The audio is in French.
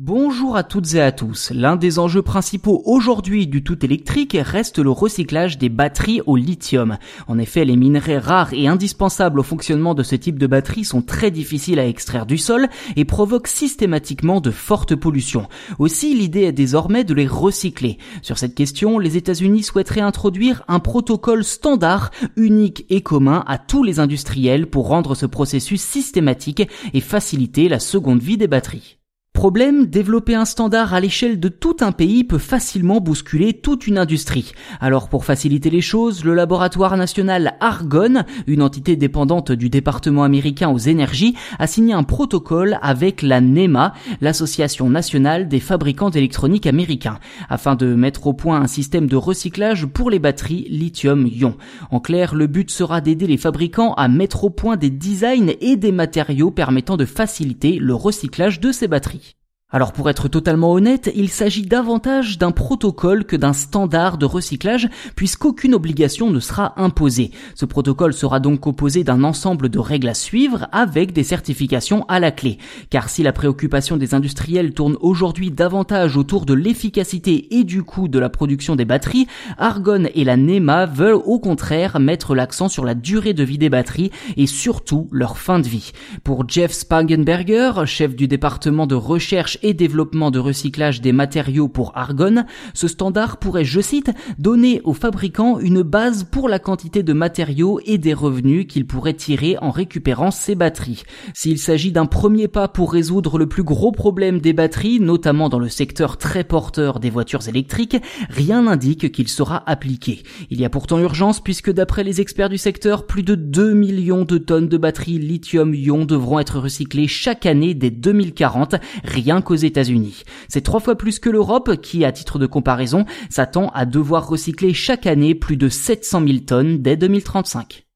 Bonjour à toutes et à tous. L'un des enjeux principaux aujourd'hui du tout électrique reste le recyclage des batteries au lithium. En effet, les minerais rares et indispensables au fonctionnement de ce type de batterie sont très difficiles à extraire du sol et provoquent systématiquement de fortes pollutions. Aussi, l'idée est désormais de les recycler. Sur cette question, les États-Unis souhaiteraient introduire un protocole standard, unique et commun à tous les industriels pour rendre ce processus systématique et faciliter la seconde vie des batteries. Problème, développer un standard à l'échelle de tout un pays peut facilement bousculer toute une industrie. Alors pour faciliter les choses, le laboratoire national Argonne, une entité dépendante du département américain aux énergies, a signé un protocole avec la NEMA, l'association nationale des fabricants d'électronique américains, afin de mettre au point un système de recyclage pour les batteries lithium-ion. En clair, le but sera d'aider les fabricants à mettre au point des designs et des matériaux permettant de faciliter le recyclage de ces batteries. Alors pour être totalement honnête, il s'agit davantage d'un protocole que d'un standard de recyclage puisqu'aucune obligation ne sera imposée. Ce protocole sera donc composé d'un ensemble de règles à suivre avec des certifications à la clé. Car si la préoccupation des industriels tourne aujourd'hui davantage autour de l'efficacité et du coût de la production des batteries, Argonne et la NEMA veulent au contraire mettre l'accent sur la durée de vie des batteries et surtout leur fin de vie. Pour Jeff Spangenberger, chef du département de recherche et développement de recyclage des matériaux pour Argonne, ce standard pourrait, je cite, donner aux fabricants une base pour la quantité de matériaux et des revenus qu'ils pourraient tirer en récupérant ces batteries. S'il s'agit d'un premier pas pour résoudre le plus gros problème des batteries, notamment dans le secteur très porteur des voitures électriques, rien n'indique qu'il sera appliqué. Il y a pourtant urgence puisque d'après les experts du secteur, plus de 2 millions de tonnes de batteries lithium-ion devront être recyclées chaque année dès 2040, rien États-Unis. C'est trois fois plus que l'Europe qui, à titre de comparaison, s'attend à devoir recycler chaque année plus de 700 000 tonnes dès 2035.